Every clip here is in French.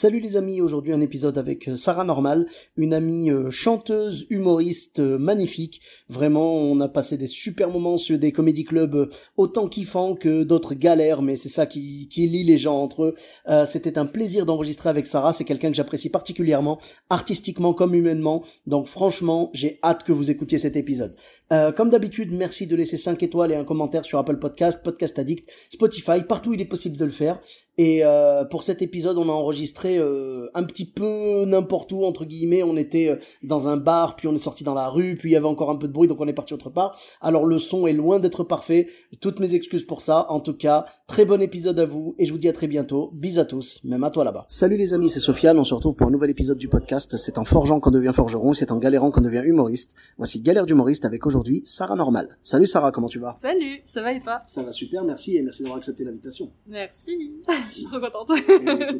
Salut les amis, aujourd'hui un épisode avec euh, Sarah Normal, une amie euh, chanteuse, humoriste euh, magnifique. Vraiment, on a passé des super moments sur des comédie clubs autant kiffants que d'autres galères, mais c'est ça qui, qui lie les gens entre eux. C'était un plaisir d'enregistrer avec Sarah, c'est quelqu'un que j'apprécie particulièrement, artistiquement comme humainement. Donc franchement, j'ai hâte que vous écoutiez cet épisode. Euh, comme d'habitude, merci de laisser 5 étoiles et un commentaire sur Apple Podcast, Podcast Addict, Spotify, partout où il est possible de le faire. Et euh, pour cet épisode, on a enregistré euh, un petit peu n'importe où, entre guillemets. On était euh, dans un bar, puis on est sorti dans la rue, puis il y avait encore un peu de bruit, donc on est parti autre part. Alors le son est loin d'être parfait. Toutes mes excuses pour ça. En tout cas, très bon épisode à vous, et je vous dis à très bientôt. Bis à tous, même à toi là-bas. Salut les amis, c'est Sofiane. On se retrouve pour un nouvel épisode du podcast. C'est en forgeant qu'on devient forgeron, c'est en galérant qu'on devient humoriste. Voici Galère d'humoriste avec aujourd'hui Sarah Normal. Salut Sarah, comment tu vas? Salut, ça va et toi? Ça va super, merci, et merci d'avoir accepté l'invitation. Merci, je suis trop contente.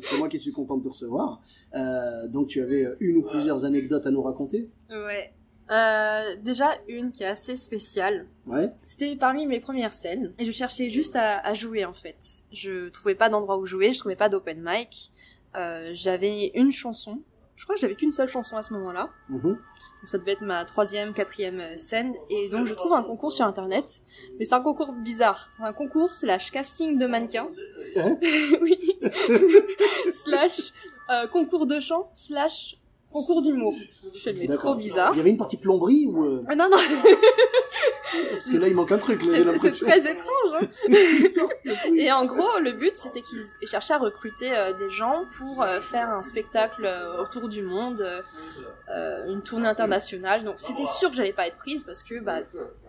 C'est moi qui suis content de te recevoir. Euh, donc tu avais une ou plusieurs anecdotes à nous raconter? Ouais. Euh, déjà une qui est assez spéciale. Ouais. C'était parmi mes premières scènes et je cherchais juste à, à jouer en fait. Je trouvais pas d'endroit où jouer, je trouvais pas d'open mic. Euh, j'avais une chanson. Je crois que j'avais qu'une seule chanson à ce moment-là. Mhm. Donc ça devait être ma troisième, quatrième euh, scène. Et donc je trouve un concours sur internet. Mais c'est un concours bizarre. C'est un concours slash casting de mannequins. Hein? Oui. slash euh, concours de chant slash concours d'humour. Je fais mais trop bizarre. Il y avait une partie plomberie ou euh, Ah, non, non, parce que là il manque un truc, j'ai c'est très étrange. hein. Et en gros, le but, c'était qu'ils cherchaient à recruter euh, des gens pour euh, faire un spectacle euh, autour du monde, une tournée internationale. Donc, c'était sûr que j'allais pas être prise parce que bah,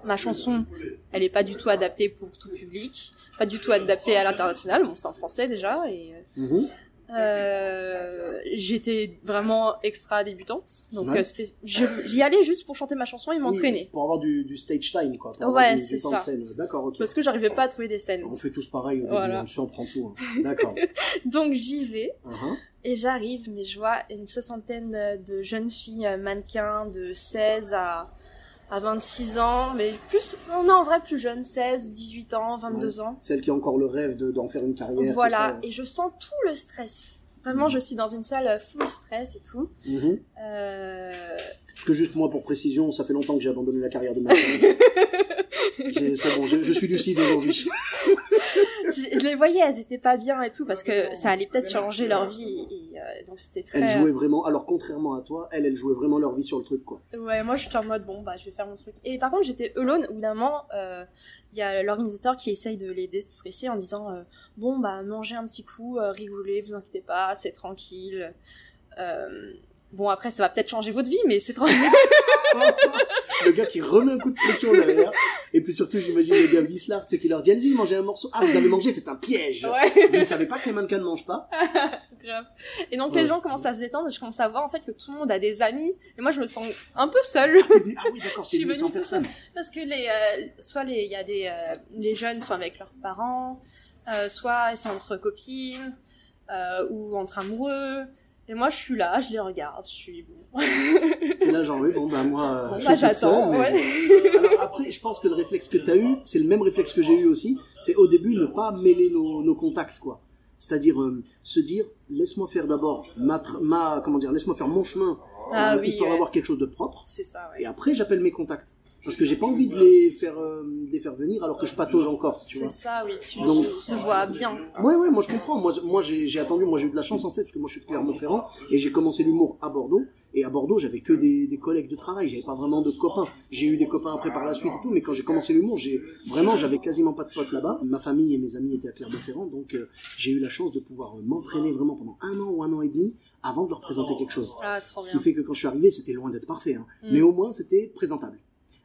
ma chanson, elle est pas du tout adaptée pour tout public, pas du tout adaptée à l'international. Bon, c'est en français déjà. Et Mhm. Euh, j'étais vraiment extra débutante. Donc, Ouais. euh, c'était, j'y allais juste pour chanter ma chanson et m'entraîner. Oui, pour avoir du, du stage time, quoi. pour Ouais, c'est ça. D'accord, ok. Parce que j'arrivais pas à trouver des scènes. On fait tous pareil Voilà. en prends tout. hein. D'accord. Donc, j'y vais. Mhm. Et j'arrive, mais je vois une soixantaine de jeunes filles euh, mannequins de 16 à, à 26 ans, mais plus, non, non, en vrai, plus jeunes, 16, 18 ans, 22 ans. Celle qui a encore le rêve de- d'en faire une carrière. Voilà, et je sens tout le stress. Vraiment, je suis dans une salle euh, full stress et tout. Mhm. Euh... Parce que juste moi, pour précision, ça fait longtemps que j'ai abandonné la carrière de ma C'est bon, je, je suis lucide aujourd'hui. je, je les voyais, elles étaient pas bien et tout, parce que ça allait peut-être changer leur vie. Et, euh, donc c'était très... Elles jouaient vraiment, alors contrairement à toi, elles, elles jouaient vraiment leur vie sur le truc, quoi. Ouais, moi j'étais en mode bon bah je vais faire mon truc. Et par contre j'étais alone. Bout d'un moment, euh, il y a l'organisateur qui essaye de les déstresser en disant euh, bon bah mangez un petit coup, euh, rigolez, vous inquiétez pas, c'est tranquille. Euh, bon après ça va peut-être changer votre vie, mais c'est tranquille. le gars qui remet un coup de pression derrière. Et puis surtout, j'imagine le gars Vislard, c'est qui leur dit, allez-y, mangez un morceau. Ah, vous avez mangé, c'est un piège. ouais, Vous ne savez pas que les mannequins ne mangent pas grave. Et donc Ouais. les gens commencent à se détendre et je commence à voir en fait que tout le monde a des amis et moi je me sens un peu seule Ah oui, d'accord, Je suis 800 venue toute personnes. parce que les euh, soit les il y a des euh, les jeunes sont avec leurs parents, euh, soit ils sont entre copines ou entre amoureux. Et moi, je suis là, je les regarde, je suis bon. Et là, genre, oui, bon, bah, moi, Bon, bah, j'attends, seule, mais- ouais. Alors après, je pense que le réflexe que tu as eu, c'est le même réflexe que j'ai eu aussi. C'est au début ne pas mêler nos, nos contacts, quoi. C'est-à-dire euh, se dire, laisse-moi faire d'abord ma, ma, comment dire, laisse-moi faire mon chemin, Ah euh, oui, histoire ouais. d'avoir quelque chose de propre. C'est ça, ouais. Et après, j'appelle mes contacts. Parce que j'ai pas envie de les faire, euh, de les faire venir alors que je patauge encore, tu C'est vois. ça, oui. Tu, Donc- tu te vois bien. Ouais, ouais, moi je comprends. Moi, moi j'ai j'ai attendu, moi j'ai eu de la chance en fait, parce que moi je suis de Clermont-Ferrand et j'ai commencé l'humour à Bordeaux. Et à Bordeaux, j'avais que des, des collègues de travail, j'avais pas vraiment de copains. J'ai eu des copains après par la suite et tout, mais quand j'ai commencé l'humour, j'ai vraiment, j'avais quasiment pas de potes là-bas. Ma famille et mes amis étaient à Clermont-Ferrand, donc euh, j'ai eu la chance de pouvoir euh, m'entraîner vraiment pendant un an ou un an et demi avant de leur présenter quelque chose. Ah, trop Ce qui fait que quand je suis arrivé, c'était loin d'être parfait, hein. Mm. mais au moins c'était présentable.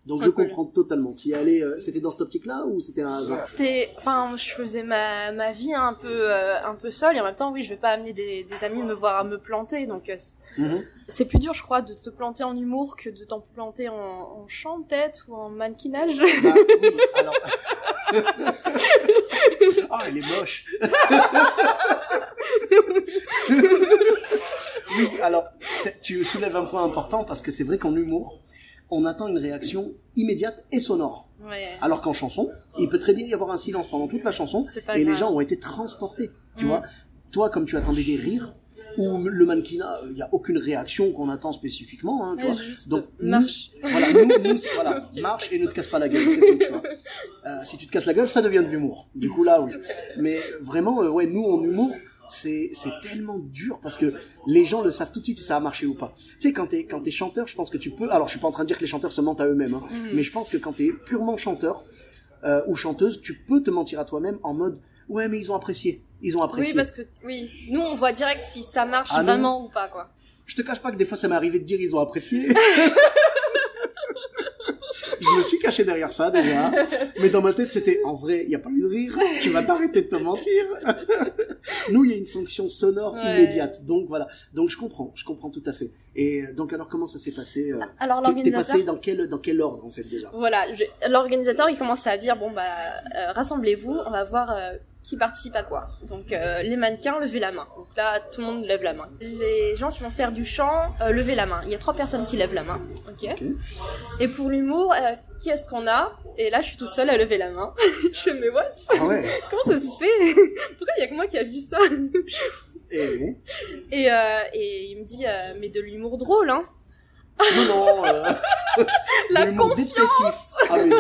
Donc je comprends totalement. Tu y allais, euh, c'était dans cette optique-là ou c'était un hasard? C'était, enfin, je faisais ma, ma vie un peu euh, un peu seule et en même temps, oui, je vais pas amener des, des amis me voir à me planter, donc euh, mhm. c'est plus dur, je crois, de te planter en humour que de t'en planter en, en chant peut-être ou en mannequinage. Bah, oui, alors. oh, elle est moche. oui, alors tu soulèves un point important parce que c'est vrai qu'en humour on attend une réaction immédiate et sonore. Alors qu'en chanson, il peut très bien y avoir un silence pendant toute la chanson et les gens ont été transportés. Tu mm. vois, toi comme tu attendais des rires ou le mannequinat, il n'y a aucune réaction qu'on attend spécifiquement. Hein, tu vois. Donc marche. voilà, nous, nous voilà, marche et ne te casse pas la gueule. Tout, tu vois. Euh, si tu te casses la gueule, ça devient de l'humour. Du coup là, oui. Mais vraiment, euh, ouais, nous en humour, c'est tellement dur parce que les gens le savent tout de suite si ça a marché ou pas. Tu sais, quand t'es quand es chanteur, je pense que tu peux. Alors, je suis pas en train de dire que les chanteurs se mentent à eux-mêmes, hein, mhm. mais je pense que quand t'es purement chanteur euh, ou chanteuse, tu peux te mentir à toi-même en mode ouais, mais ils ont apprécié, ils ont apprécié. Oui, parce que oui, nous on voit direct si ça marche ah vraiment ou pas quoi. Je te cache pas que des fois ça m'est arrivé de dire ils ont apprécié. caché derrière ça déjà. Mais dans ma tête, c'était en vrai, il n'y a pas eu de rire. Tu vas t'arrêter de te mentir. Nous, il y a une sanction sonore immédiate. Donc voilà. Donc je comprends, je comprends tout à fait. Et euh, donc alors comment ça s'est passé euh, Alors l'organisateur. T'es passé dans quel dans quel ordre en fait déjà? Voilà, l'organisateur il commence à dire bon bah euh, rassemblez-vous, on va voir qui participe à quoi. Donc euh, les mannequins, levez la main. Donc là, tout le monde lève la main. Les gens qui vont faire du chant, euh, levez la main. Il y a trois personnes qui lèvent la main. Ok. Et pour l'humour, euh, qui est-ce qu'on a? Et là, je suis toute seule à lever la main. je fais mais what? Ah ouais. Comment ça se fait? Pourquoi il y a que moi qui a vu ça? Et et, euh, et il me dit mais de l'humour drôle, hein non, non. Euh, la confiance. Ah, mais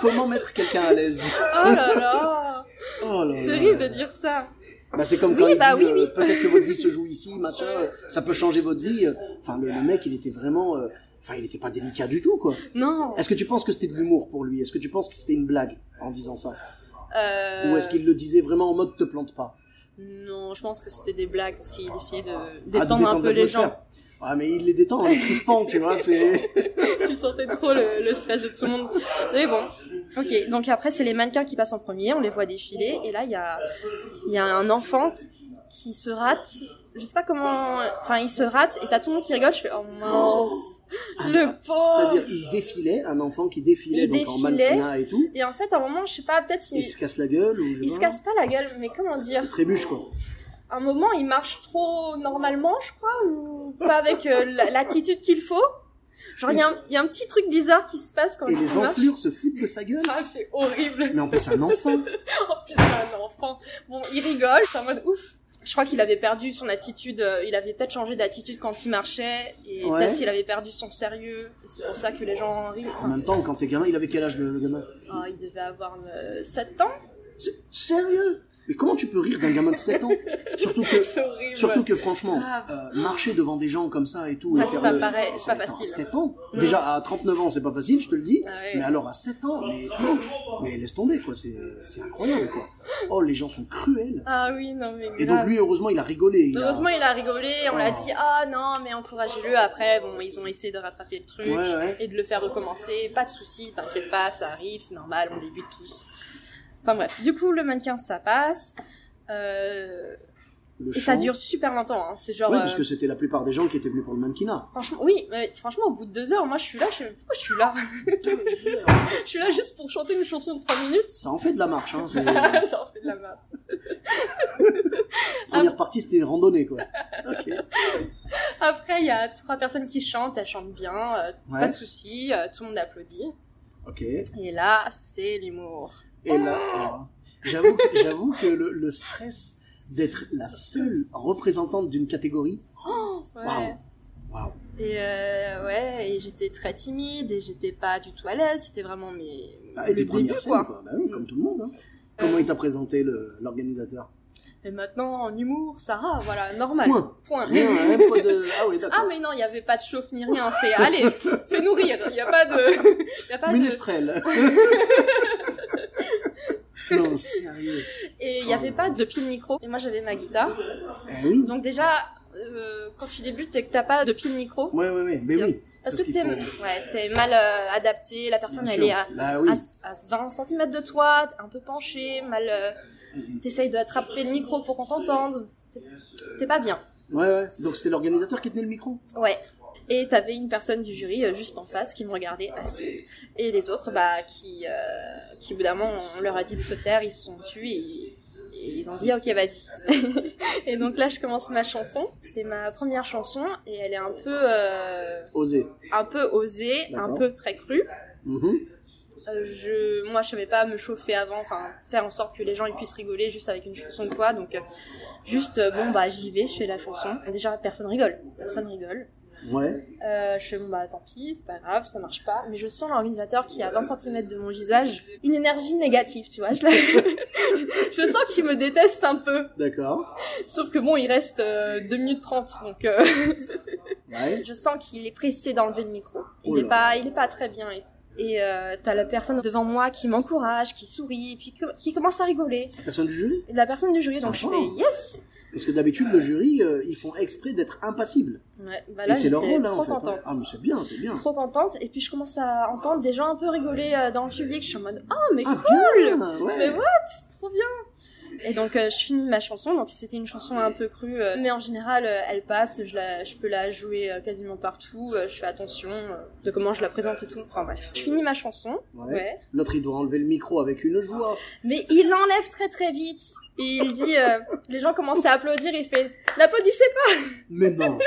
comment mettre quelqu'un à l'aise? Oh là là. Oh là Terrible de dire ça. Bah c'est comme quand il bah dit, euh, peut-être que votre vie se joue ici, machin, ça peut changer votre vie. Enfin, le, mec, il était vraiment, euh, enfin, il était pas délicat du tout, quoi. Non. Est-ce que tu penses que c'était de l'humour pour lui? Est-ce que tu penses que c'était une blague en disant ça? Ou est-ce qu'il le disait vraiment en mode te plante pas? Non, je pense que c'était des blagues parce qu'il essayait de ah, détendre, un peu les gens. Ah, mais il les détend en crispant, tu vois, c'est... tu sentais trop le, stress de tout le monde. Mais bon. Ok, donc après, c'est les mannequins qui passent en premier, on les voit défiler, et là, il y a, y a un enfant qui, se rate. Je sais pas comment, enfin, il se rate, et t'as tout le monde qui rigole, je fais, oh mince, ah, le pauvre. C'est-à-dire, il défilait, un enfant qui défilait, donc en mannequinat et tout. Et en fait, à un moment, je sais pas, peut-être il... Il se casse la gueule ou... Il se casse pas la gueule, mais comment dire Il trébuche, quoi un moment, il marche trop normalement, je crois, ou pas avec euh, l'attitude qu'il faut. Genre, il y, a un petit truc bizarre qui se passe quand il marche. Et les enflures se foutent de sa gueule. Ah, c'est horrible. Mais en plus, c'est un enfant. en plus, c'est un enfant. Bon, il rigole, c'est en mode ouf. Je crois qu'il avait perdu son attitude, euh, il avait peut-être changé d'attitude quand il marchait, et peut-être qu'il avait perdu son sérieux, c'est pour ça que les gens rient. en même temps, quand t'es gamin, il avait quel âge le, gamin? Ah, il devait avoir 7 euh, ans. Sérieux mais comment tu peux rire d'un gamin de 7 ans Surtout que, surtout que franchement, euh, marcher devant des gens comme ça et tout. c'est pas pareil, c'est pas facile. 7 ans Déjà, à 39 ans, c'est pas facile, je te le dis. Ah mais alors à 7 ans, mais, mais laisse tomber, quoi. C'est incroyable, quoi. Oh, les gens sont cruels. Ah oui, non, mais. Et donc lui, heureusement, il a rigolé. heureusement, il a rigolé. On l'a oh. dit, ah non, mais encouragez-le. Après, bon, ils ont essayé de rattraper le truc et de le faire recommencer. Pas de soucis, t'inquiète pas, ça arrive, c'est normal, on débute tous. Enfin bref, du coup le mannequin ça passe. Euh... Et ça dure super longtemps, hein. c'est genre. Oui, parce que c'était la plupart des gens qui étaient venus pour le mannequinat. Franchement, oui, mais franchement, au bout de deux heures, moi je suis là, je pourquoi je suis là? Je suis là juste pour chanter une chanson de trois minutes. Ça en fait de la marche, hein. ça en fait de la marche. Première partie, c'était randonnée, quoi. Ok. Après, il y a trois personnes qui chantent, elles chantent bien, euh, pas de soucis, euh, tout le monde applaudit. Ok. Et là, c'est l'humour. Et là, ah, j'avoue que, le, le stress d'être la seule représentante d'une catégorie. Oh, ouais. Wow. Et euh, ouais, et j'étais très timide et j'étais pas du tout à l'aise. C'était vraiment mes. Ah, et tes premières scènes, quoi. quoi. Bah oui, comme tout le monde. Hein. Comment il t'a présenté l'organisateur? Et maintenant, en humour, Sarah, voilà, normal. Point. Point. de... Ah oui, d'accord. Ah, mais non, il n'y avait pas de chauffe ni rien. C'est, allez, fais-nous rire. Il n'y a pas de... Y a pas Minestrel. non, sérieux. Et il n'y avait pas de pied de micro. Et moi, j'avais ma guitare. Eh oui. Donc déjà, euh, quand tu débutes et que t'as pas de pied de micro. Ouais, ouais, ouais. Mais oui. Parce, que t'es ouais, mal euh, adapté, la personne elle est à, Bah oui. à, à 20 cm de toi, un peu penché, mal. euh, T'essayes d'attraper le micro pour qu'on t'entende. T'es pas bien. Ouais, ouais. Donc c'était l'organisateur qui tenait le micro? Ouais. Et t'avais une personne du jury euh, juste en face qui me regardait assis. Et les autres, bah, qui, euh, qui au bout d'un moment, on leur a dit de se taire, ils se sont tus et, et ils ont dit ok, vas-y. et donc là, je commence ma chanson. C'était ma première chanson et elle est un peu, euh, Osé. un peu osée, un peu très crue. Mhm. Euh, je, moi, je savais pas me chauffer avant, enfin, faire en sorte que les gens ils puissent rigoler juste avec une chanson ou quoi. Donc, euh, juste, euh, bon, bah, j'y vais, je fais la chanson. Déjà, personne rigole. Personne rigole. Ouais. Euh, je fais bon bah tant pis, c'est pas grave, ça marche pas. Mais je sens l'organisateur qui est à 20 cm de mon visage, une énergie négative, tu vois. Je, la- je sens qu'il me déteste un peu. D'accord. Sauf que bon, il reste euh, 2 minutes 30, donc euh, Ouais. je sens qu'il est pressé d'enlever le micro. Il Oh est pas, il est pas très bien et tout. Et euh, t'as la personne devant moi qui m'encourage, qui sourit, et puis qui commence à rigoler. Personne du jury? La personne du jury, donc je fais yes. Parce que d'habitude, le jury, euh, ils font exprès d'être impassibles. Ouais, bah là Et c'est leur rôle, hein, trop en fait. hein. contente. Ah, mais c'est bien, c'est bien. trop contente et puis je commence à entendre des gens un peu rigoler euh, dans le public je suis en mode oh mais Ah, cool bien ouais. mais what? C'est trop bien et donc euh, je finis ma chanson. Donc c'était une chanson un peu crue euh, mais en général euh, elle passe. Je la je peux la jouer quasiment partout. Euh, je fais attention euh, de comment je la présente et tout. Enfin bref. Je finis ma chanson. Ouais. ouais. L'autre, il doit enlever le micro avec une joie. mais il l'enlève très très vite. Et il dit euh, les gens commencent à applaudir. Il fait n'applaudissez pas. Mais non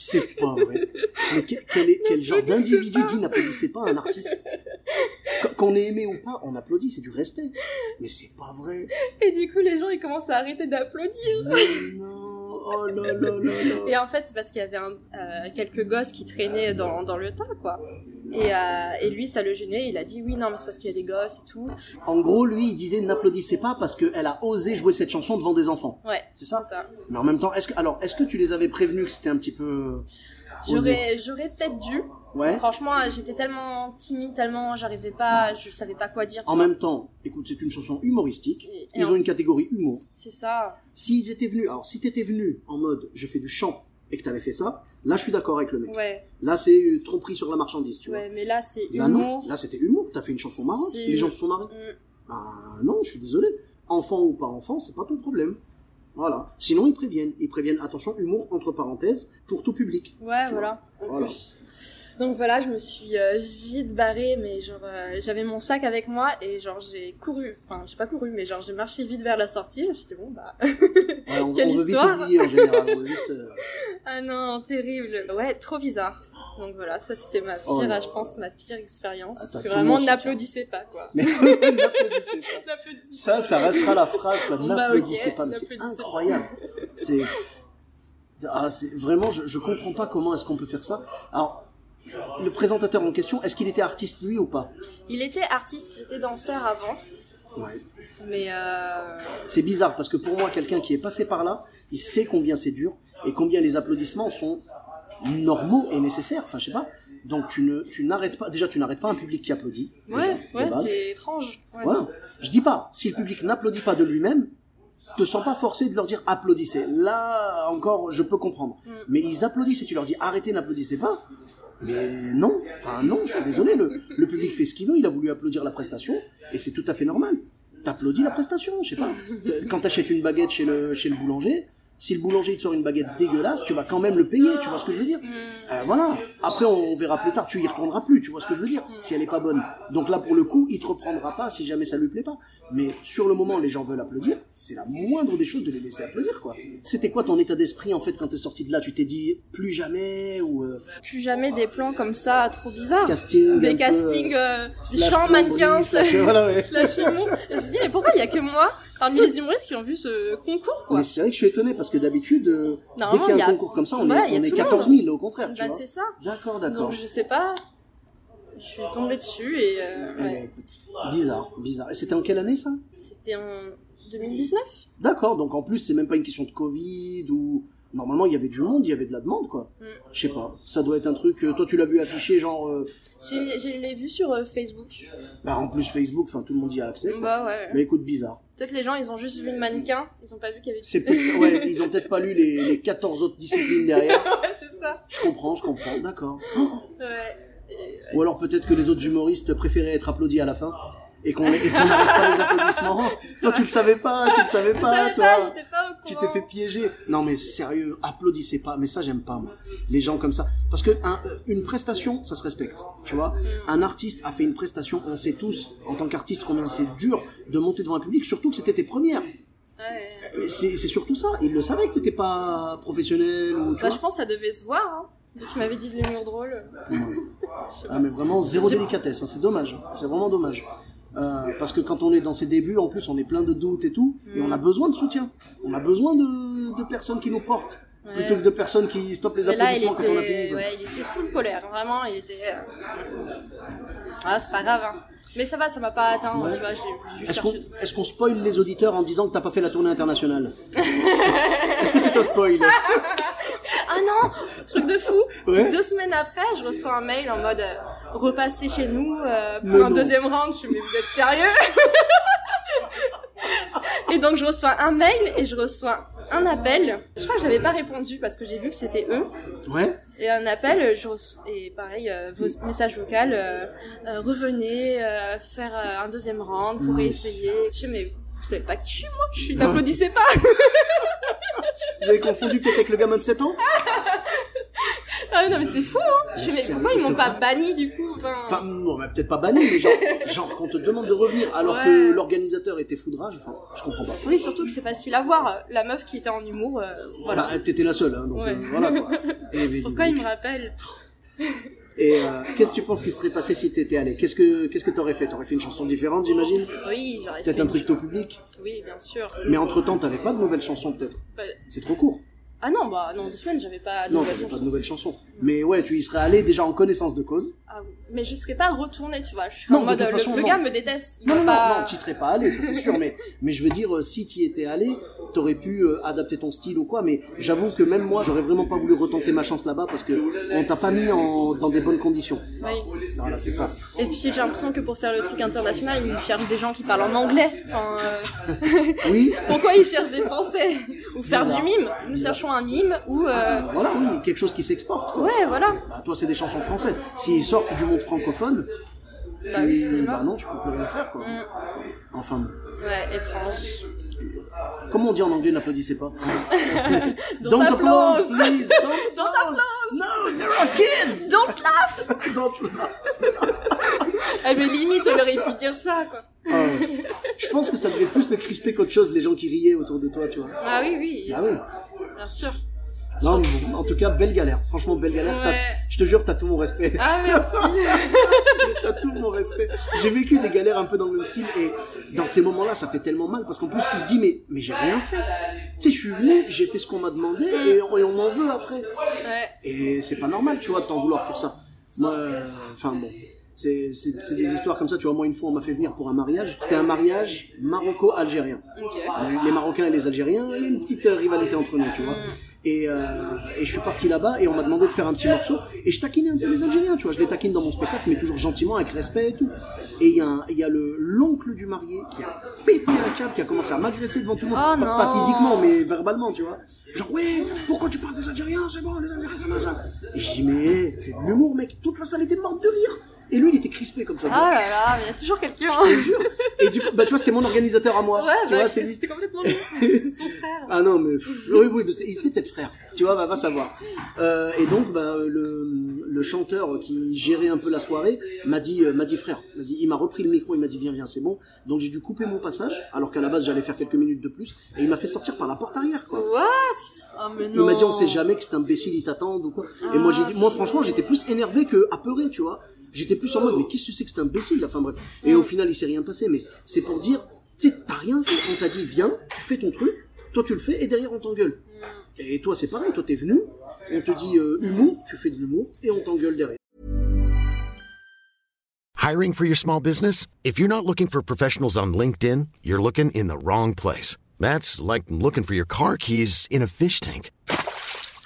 C'est pas vrai. Mais quel, quel, est- quel genre d'individu dit n'applaudissez pas un artiste? Qu- Qu'on ait aimé ou pas, on applaudit, c'est du respect. Mais c'est pas vrai. et du coup les gens ils commencent à arrêter d'applaudir Mais non Oh là là là Et en fait, c'est parce qu'il y avait un, euh, quelques gosses qui traînaient dans, dans le tas, quoi. Et, euh, et lui, ça le gênait. Il a dit oui, non, mais c'est parce qu'il y a des gosses et tout. En gros, lui, il disait n'applaudissez pas parce qu'elle a osé jouer cette chanson devant des enfants. Ouais, C'est ça ça. Mais en même temps, est-ce que, alors, est-ce que tu les avais prévenus que c'était un petit peu J'aurais, j'aurais peut-être dû. Ouais. Franchement, j'étais tellement timide, tellement j'arrivais pas, je savais pas quoi dire. En vois. même temps, écoute, c'est une chanson humoristique. Et- et Ils en- ont une catégorie humour. C'est ça. S'ils étaient venus, alors si t'étais venu en mode je fais du chant et que t'avais fait ça, là je suis d'accord avec le mec. Ouais, Là c'est euh, tromperie sur la marchandise, tu ouais. Mais là, c'est vois. Là humour. là c'était humour, t'as fait une chanson marrante, les gens se sont marrés. Mm. Bah non, je suis désolé. Enfant ou pas enfant, c'est pas ton problème. Voilà. Sinon ils préviennent, ils préviennent attention humour entre parenthèses pour tout public. Ouais, voilà. Voilà. plus. Donc voilà, je me suis euh, vite barrée, mais genre euh, j'avais mon sac avec moi et genre j'ai couru, enfin j'ai pas couru, mais genre j'ai marché vite vers la sortie. Je me suis dit bon bah Ouais, on, Quelle on veut vite histoire. oublier en général. on veut vite, euh, ah non terrible, ouais trop bizarre. Donc voilà, ça c'était ma pire, Oh là je pense ma pire expérience. Ah, parce que vraiment n'applaudissez pas quoi. Mais n'applaudissez pas. N'applaudissez Ça, ça restera la phrase, quoi. Bon, bah, N'applaudissez ok, pas, mais c'est n'applaudissez incroyable. C'est, ah, c'est vraiment, je, je comprends pas comment est-ce qu'on peut faire ça. Alors, le présentateur en question, est-ce qu'il était artiste lui ou pas? Il était artiste, il était danseur avant, Ouais. mais euh... C'est bizarre parce que pour moi, quelqu'un qui est passé par là, il sait combien c'est dur et combien les applaudissements sont normaux et nécessaires. Enfin, je sais pas. Donc tu ne, tu n'arrêtes pas. Déjà, tu n'arrêtes pas un public qui applaudit. ouais, ouais, c'est étrange. Ouais. Ouais. Je dis pas, si le public n'applaudit pas de lui-même, te sens pas forcé de leur dire applaudissez. Là encore, je peux comprendre. Mm. Mais ils applaudissent et tu leur dis arrêtez, n'applaudissez pas. Mais non, enfin non, je suis désolé, le, le public fait ce qu'il veut, il a voulu applaudir la prestation, et c'est tout à fait normal. T'applaudis la prestation, je sais pas. Quand t'achètes une baguette chez le, chez le boulanger, si le boulanger il te sort une baguette dégueulasse, tu vas quand même le payer, tu vois ce que je veux dire? Euh, Voilà. Après, on verra plus tard, tu y retourneras plus, tu vois ce que je veux dire Si elle est pas bonne. Donc là, pour le coup, il te reprendra pas si jamais ça lui plaît pas. Mais sur le moment, les gens veulent applaudir, c'est la moindre des choses de les laisser applaudir, quoi. C'était quoi ton état d'esprit, en fait, quand t'es sorti de là? Tu t'es dit, plus jamais, ou euh, Plus jamais des plans comme ça, trop bizarres. casting des castings, euh, euh, des chants mannequins, slash- voilà, ouais. slash humour. Et je me suis dit, mais pourquoi il y a que moi, parmi les humoristes, qui ont vu ce concours, quoi? Mais c'est vrai que je suis étonné, parce que d'habitude, euh, dès qu'il y a y un a- concours comme ça, on Voilà, est, on est tout le 14 monde. 000, au contraire, Bah, c'est ça. D'accord, d'accord. Donc, je sais pas. Je suis tombée dessus et euh, Eh ben, ouais. écoute, bizarre, bizarre. Et c'était en quelle année, ça? C'était en 2019. D'accord, donc en plus, c'est même pas une question de Covid ou, normalement il y avait du monde, il y avait de la demande quoi. Mm. Je sais pas, ça doit être un truc. toi tu l'as vu affiché genre. Euh... Je l'ai vu sur euh, Facebook. Bah en plus Facebook, enfin tout le monde y a accès. Bah ouais. Mais écoute bizarre. Peut-être les gens ils ont juste vu le mannequin, ils ont pas vu qu'il y avait. C'est peut ouais, ils ont peut-être pas lu les, les 14 autres disciplines derrière. ouais c'est ça. Je comprends, je comprends, d'accord. ouais. Ou alors peut-être que les autres humoristes préféraient être applaudis à la fin et qu'on n'arrête pas les applaudissements. Toi, tu le savais pas, tu le savais pas, toi. Pas, pas tu t'es fait piéger. Non, mais sérieux, applaudissez pas. Mais ça, j'aime pas, moi. Les gens comme ça. Parce que un, euh, une prestation, ça se respecte. Tu vois? Mm. Un artiste a fait une prestation. On sait tous, en tant qu'artiste, combien c'est dur de monter devant un public, surtout que c'était tes premières. Ouais. Euh, c'est surtout ça. Il le savait que t'étais pas professionnel ou, tu bah, vois je pense que ça devait se voir, hein. Tu m'avais dit de l'humour drôle. ah, mais vraiment, zéro délicatesse. Hein. C'est dommage. C'est vraiment dommage. Euh, parce que quand on est dans ses débuts, en plus, on est plein de doutes et tout, et on a mm. besoin de soutien. On a besoin de, de personnes qui nous portent. Plutôt que de personnes qui stoppent les applaudissements quand on a fini. Ouais, il était full colère, vraiment, il était. Euh, ah, c'est pas grave, hein. Mais ça va, ça m'a pas atteint, tu vois. Est-ce qu'on est qu'on spoil les auditeurs en disant que t'as pas fait la tournée internationale Est-ce que c'est un spoil Ah non Truc de fou Deux semaines après, je reçois un mail en mode euh, repasser chez nous euh, pour un deuxième round. Je me mais vous êtes sérieux? Et donc je reçois un mail et je reçois un appel. Je crois que j'avais pas répondu parce que j'ai vu que c'était eux. Ouais. Et un appel, je reçois, et pareil, euh, vos messages vocaux, euh, euh, revenez faire un deuxième round pour essayer. Je sais mais vous savez pas qui je suis moi, je suis n'applaudissez pas. Vous avez confondu peut-être avec le gamin de 7 ans Ah non mais c'est fou hein Je mais pourquoi ils m'ont pas banni du coup Enfin, enfin non, peut-être pas banni, mais genre, genre qu'on te demande de revenir alors que l'organisateur était foudrage, enfin, je comprends pas. Oui, surtout que c'est facile à voir. La meuf qui était en humour, euh, voilà. Bah, t'étais la seule, hein, donc euh, voilà quoi. Et, pourquoi il me rappelle? Et euh, qu'est-ce que tu penses qui serait passé si t'étais allé? Qu'est-ce que qu'est-ce que t'aurais fait? T'aurais fait une chanson différente, j'imagine? Oui, j'aurais fait. Peut-être un truc tout public? Oui, bien sûr. Mais entre temps, t'avais pas de nouvelles chansons peut-être? Bah, C'est trop court. Ah non, bah non, deux semaines, j'avais pas de nouvelles chansons. pas de nouvelles chansons. Mais ouais, tu y serais allé déjà en connaissance de cause. Ah oui. Mais je serais pas retourné, tu vois. Je serais en mode, le, gars me déteste. non, non, pas... non, non, tu serais pas allé, ça c'est sûr. mais, mais je veux dire, euh, si tu y étais allé, t'aurais pu euh, adapter ton style ou quoi. Mais j'avoue que même moi, j'aurais vraiment pas voulu retenter ma chance là-bas parce que on t'a pas mis en, dans des bonnes conditions. Oui. Voilà, c'est ça. Et puis j'ai l'impression que pour faire le truc international, ils cherchent des gens qui parlent en anglais. Enfin, euh... oui. Pourquoi ils cherchent des Français? Ou faire du mime Nous cherchons un mime ou euh, voilà, oui, quelque chose qui s'exporte. Ouais, voilà. Bah, toi, c'est des chansons françaises. S'ils sortent du monde francophone, bah, tu... bah non, tu peux plus rien faire, quoi. Mm. Enfin Ouais, étrange. Comment on dit en anglais n'applaudissez pas Don't, don't applause, please. Don't, don't applause. No, there are kids. Don't laugh. don't laugh. Eh mais limite, on aurait pu dire ça, quoi. Ah je pense que ça devait plus me crisper qu'autre chose, les gens qui riaient autour de toi, tu vois. Ah oui, oui. Ah oui. Bien sûr. Non, en tout cas, belle galère. Franchement, belle galère. Je te jure, t'as tout mon respect. Ah, merci. t'as tout mon respect. J'ai vécu des galères un peu dans le même style et dans ces moments-là, ça fait tellement mal parce qu'en plus, tu te dis, mais, mais j'ai rien fait. Tu sais, je suis venu, j'ai fait ce qu'on m'a demandé et on, on en veut après. Ouais. Et c'est pas normal, tu vois, de t'en vouloir pour ça. Moi, euh, enfin bon. C'est des histoires comme ça, tu vois, moi une fois on m'a fait venir pour un mariage, c'était un mariage maroco-algérien. Les Marocains et les Algériens, il y a une petite rivalité entre nous, tu vois. Mm. Et, euh, et, je suis parti là-bas et on m'a demandé de faire un petit morceau et je taquinais un peu les Algériens, tu vois, je les taquine dans mon spectacle mais toujours gentiment, avec respect et tout. Et il y a, y a le l'oncle du marié qui a pété un câble, qui a commencé à m'agresser devant tout le monde, oh pas, physiquement mais verbalement, tu vois. Genre ouais, pourquoi tu parles des Algériens, c'est bon, les Algériens, machin. Et je dis mais c'est de l'humour mec, toute la salle était morte de rire. Et lui, il était crispé comme ça. Ah là là, mais il y a toujours quelqu'un. Je te jure. Et du coup, bah, tu vois, c'était mon organisateur à moi. Ouais, tu bah, vois, c'était complètement lui. Son frère. Ah non, mais, oui, oui, ils étaient peut-être frères. Tu vois, bah, va savoir. Euh, et donc, bah, le, le chanteur qui gérait un peu la soirée m'a dit, euh, m'a dit frère, vas-y, il m'a repris le micro, il m'a dit viens, viens, c'est bon. Donc j'ai dû couper mon passage, alors qu'à la base j'allais faire quelques minutes de plus, et il m'a fait sortir par la porte arrière, quoi. What? Oh, mais non. Il m'a dit on sait jamais que cet imbécile il t'attend ou quoi. Et moi j'ai moi franchement j'étais plus énervé que apeuré, tu vois. J'étais plus en mode, mais qu'est-ce que c'est que c'est imbécile, enfin bref. Et au final, il s'est rien passé, mais c'est pour dire, tu sais, t'as rien fait. On t'a dit, viens, tu fais ton truc, toi tu le fais, et derrière on t'engueule. Et toi, c'est pareil, toi t'es venu, on te dit euh, humour, tu fais de l'humour, et on t'engueule derrière. Hiring for your small business? If you're not looking for professionals on LinkedIn, you're looking in the wrong place. That's like looking for your car keys in a fish tank.